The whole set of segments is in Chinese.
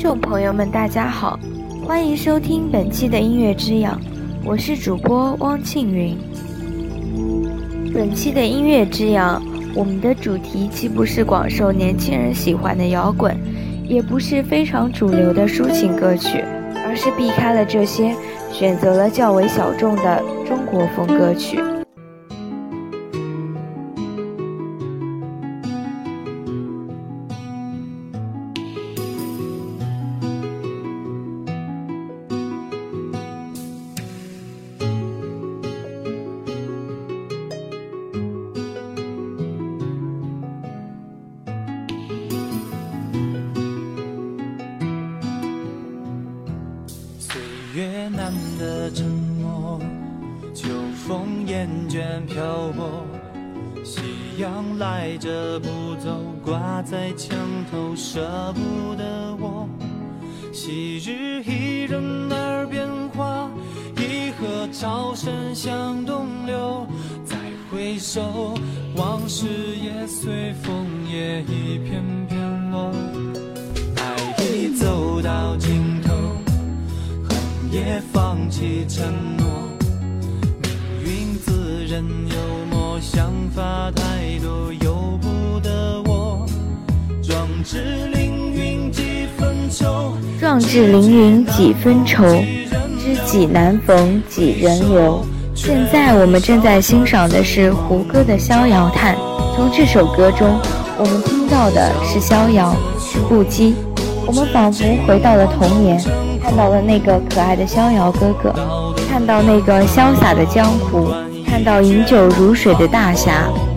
众朋友们，大家好，欢迎收听本期的音乐之养，我是主播汪庆云。本期的音乐之养，我们的主题既不是广受年轻人喜欢的摇滚，也不是非常主流的抒情歌曲，而是避开了这些，选择了较为小众的中国风歌曲。夕阳赖着不走，挂在墙头舍不得我。昔日伊人耳边话，一河潮声向东流。再回首，往事也随风也一片片落。爱已走到尽头。恨也放弃承诺，命运自认幽，想法太多由不得我。壮志凌云几分愁，壮志凌云几分愁，知己难逢几人留。现在我们正在欣赏的是胡歌的《逍遥叹》，从这首歌中，我们听到的是逍遥，是不羁，我们仿佛回到了童年。看到了那个可爱的逍遥哥哥，看到那个潇洒的江湖，看到饮酒如水的大侠。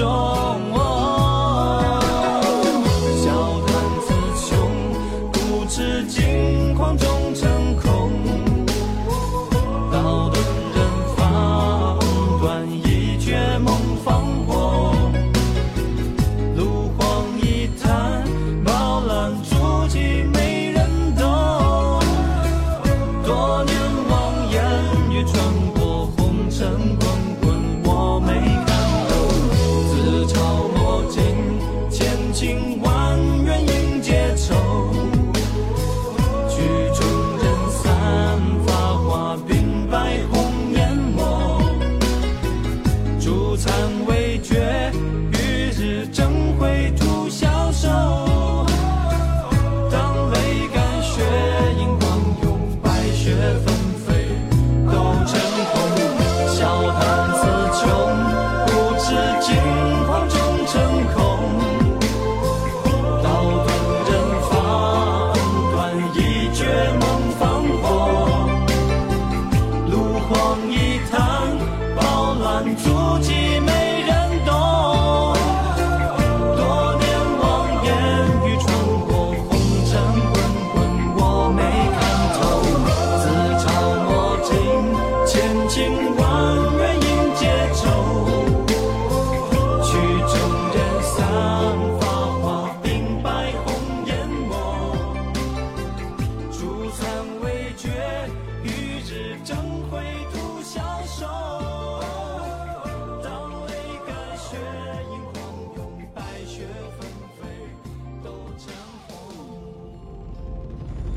中。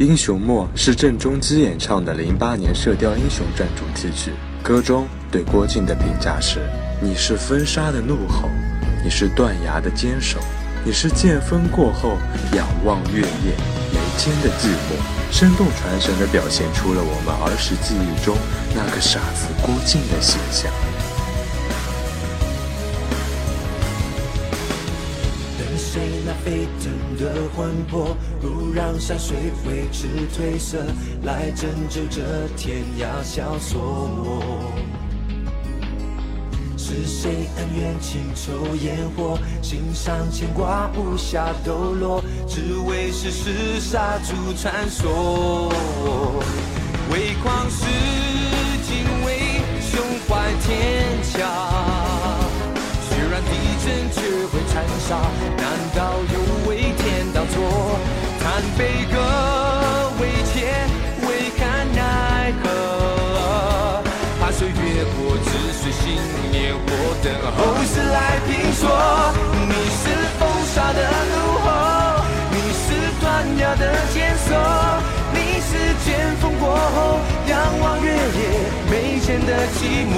英雄末是郑中基演唱的零八年《射雕英雄传》主题曲，歌中对郭靖的评价是：你是风沙的怒吼，你是断崖的坚守，你是剑锋过后仰望月夜眉间的寂寞，生动传神地表现出了我们儿时记忆中那个傻子郭靖的形象。沸腾的魂魄，不让山水为之褪色，来拯救这天涯萧索。是谁恩怨情仇烟火，心上牵挂无暇抖落，只为世事杀出传说。唯狂世敬畏，胸怀天下。却会残杀，的寂寞。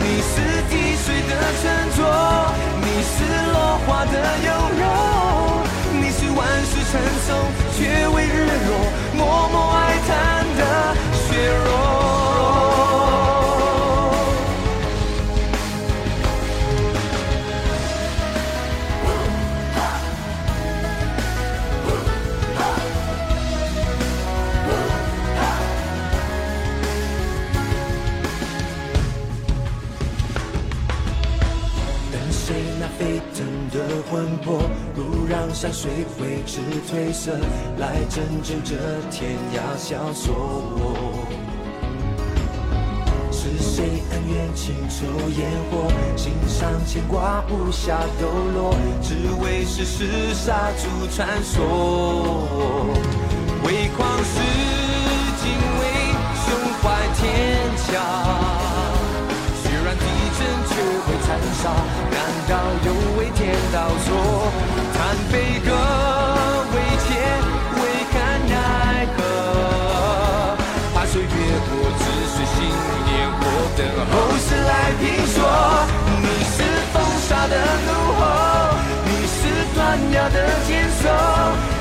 你是滴水的沉着，你是落花的优柔，你是万世成诵却为日落，默默哀叹山水为之褪色，来拯救这天涯萧索。是谁恩怨情仇烟火，心上牵挂无暇抖落，只为世事杀出传说。为狂世敬畏，胸怀天下。却会残杀，难道又为天道错？悲歌为切，为看奈何？怕岁月过，只随心念火，等后世来评说。你是风沙的怒吼，你是断崖的坚守，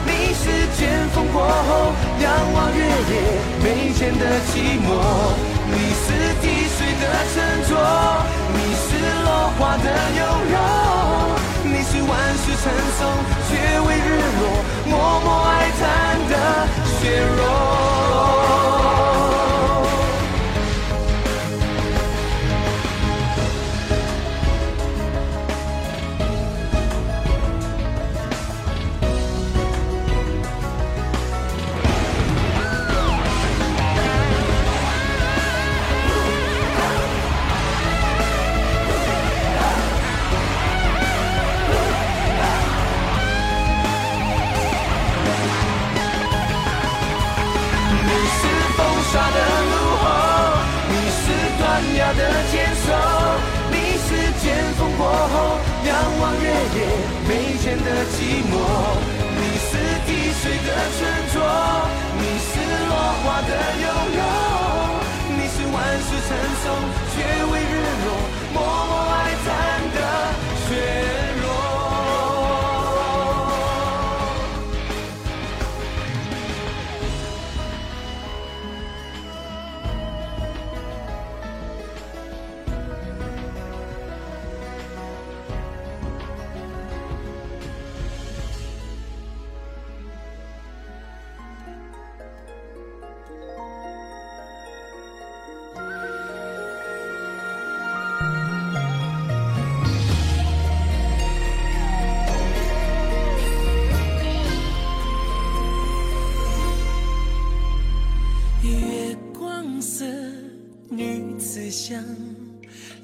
你是剑锋过后仰望月夜眉间的寂寞。你是滴水的沉着，你是落花的优柔，你是万世成诵却为日落，默默哀叹的血肉。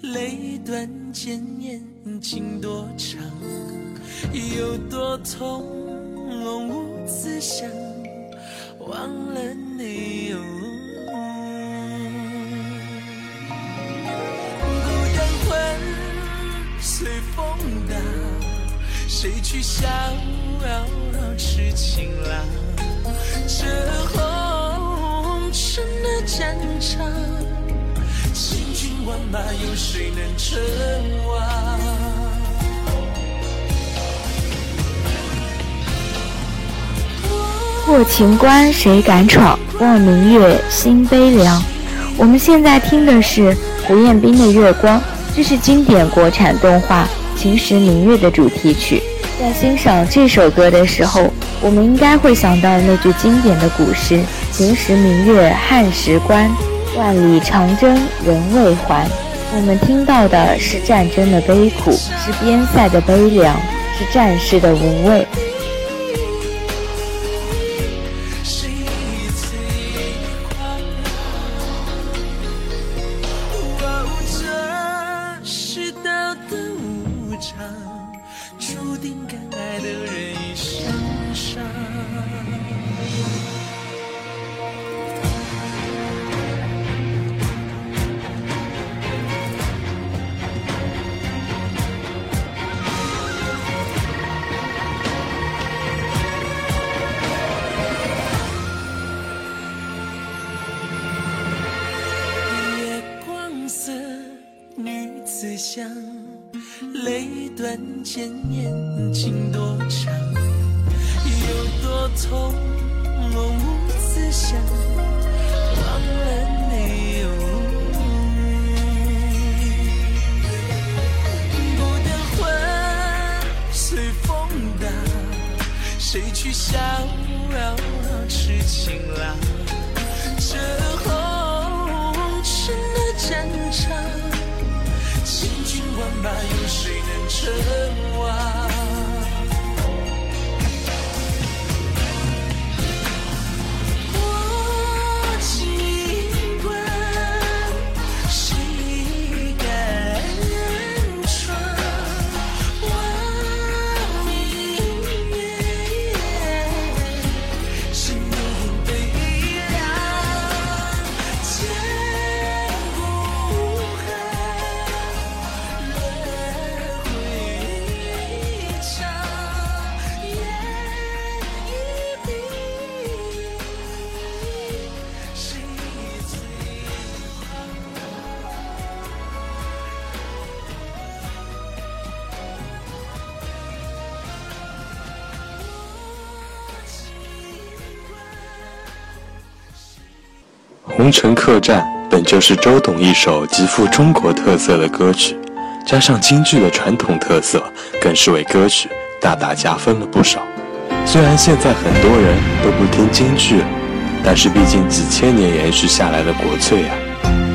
泪断剑，念情多长，有多痛，无思想，忘了你。孤单困，随风荡，谁去逍遥痴情郎？这红尘的战场，千军万马，有谁能称王？过情关谁敢闯？望明月，心悲凉。我们现在听的是胡彦斌的《月光》，这是经典国产动画《秦时明月》的主题曲。在欣赏这首歌的时候，我们应该会想到那句经典的古诗：“秦时明月汉时关，万里长征人未还。”我们听到的是战争的悲苦，是边塞的悲凉，是战士的无畏。断红尘客栈》本就是周董一首极富中国特色的歌曲，加上京剧的传统特色，更是为歌曲大大加分了不少。虽然现在很多人都不听京剧了，但是毕竟几千年延续下来的国粹啊，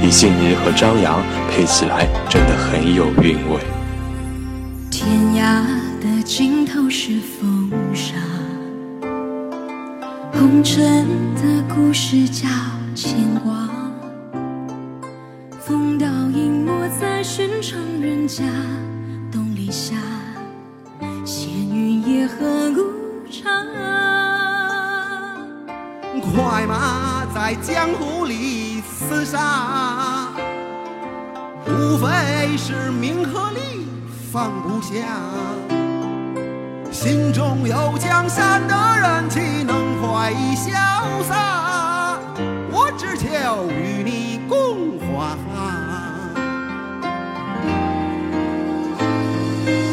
李杏怡和张扬配起来真的很有韵味。天涯的尽头是风沙，红尘的故事叫。牵挂，风倒影没在寻常人家。东篱下，闲云野鹤无常。快马在江湖里厮杀，无非是名和利放不下。心中有江山的人，岂能快意潇洒？要与你共华，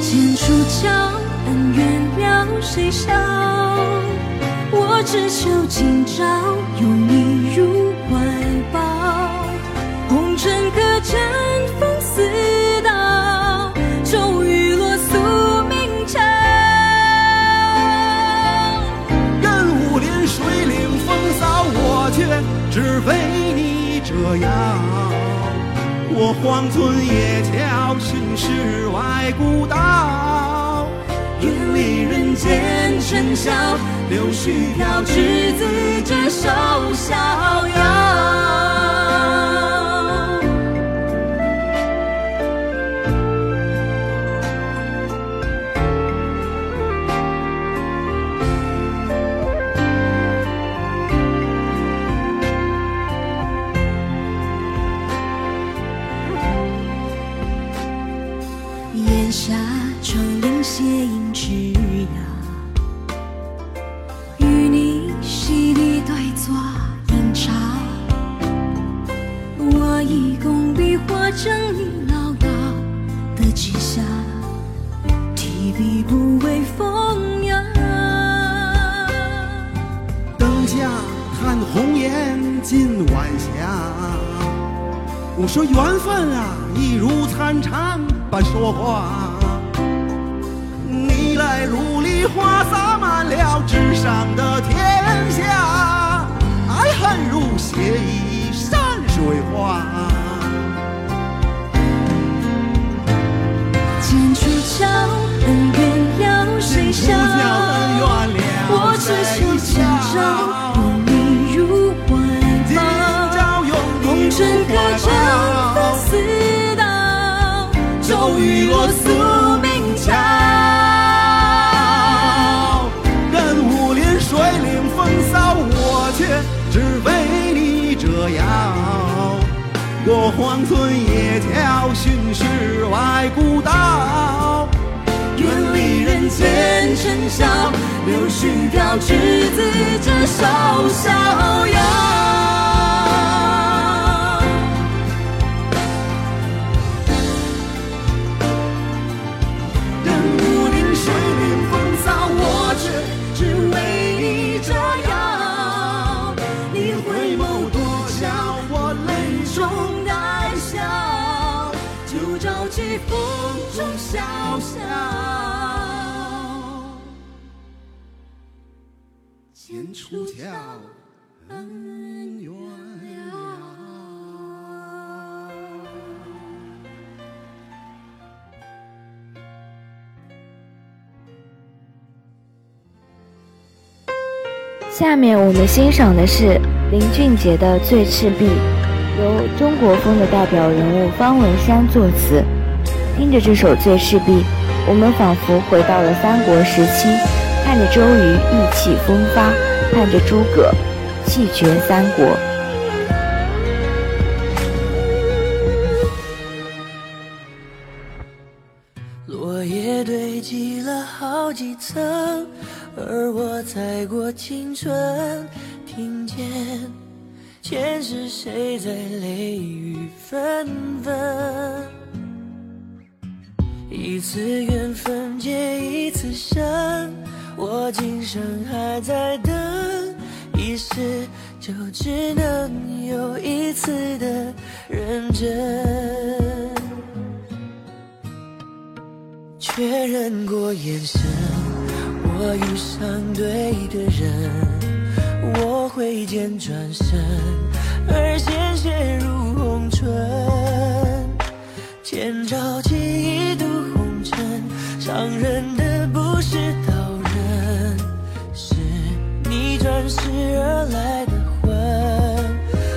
剑出鞘，恩怨了谁笑？我只求今朝拥你入怀抱，红尘客栈只为你折腰，我荒村野桥，寻世外古道，远离人间尘嚣，柳絮飘，执子之手，逍遥。我说缘分啊，一如参禅般说话。你来如梨花洒满了纸上的天下，爱恨如写意山水画。剑出鞘，外古道，远离人间尘嚣，柳絮飘，执子之手逍遥。潇潇。剑出鞘，恩怨了。下面我们欣赏的是林俊杰的《醉赤壁》，由中国风的代表人物方文山作词。听着这首《醉赤壁》，我们仿佛回到了三国时期，看着周瑜意气风发，看着诸葛气绝三国。落叶堆积了好几层，而我踩过青春，听见前世谁在泪雨纷纷。一次缘分结一次生，我今生还在等，一世就只能有一次的认真。确认过眼神，我遇上对的人，我挥剑转身，而鲜血如红唇。千朝记，伤人的不是刀刃，是你转世而来的魂。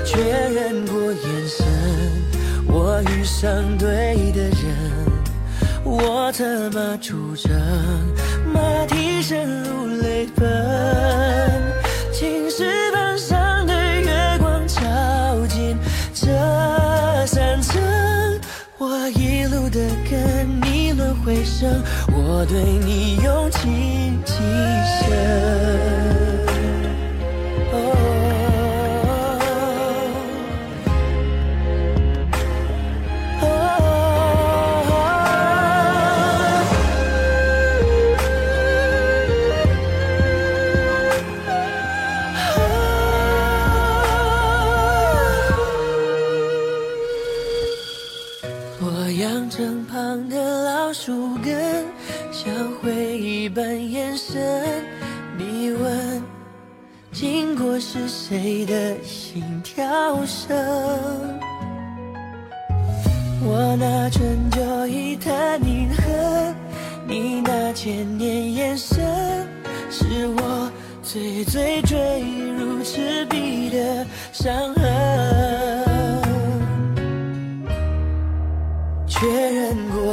确认过眼神，我遇上对的人。我策马出征，马蹄声如泪奔。青石板上的月光照进这山城，我一路的跟你轮回声，我对你用情极深。根，像回忆般延伸。你问，经过是谁的心跳声？我拿春秋一叹宁恨，你那千年眼神，是我最最坠入赤壁的伤痕。确认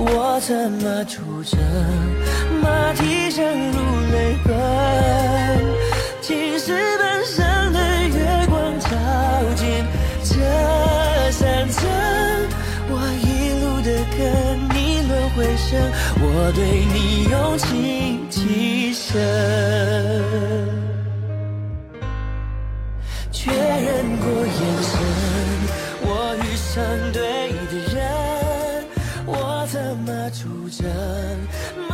我怎么出征？马蹄声如泪奔，青石板上的月光照进这山城。我一路的跟你轮回声，我对你用情极深，确认过。出征。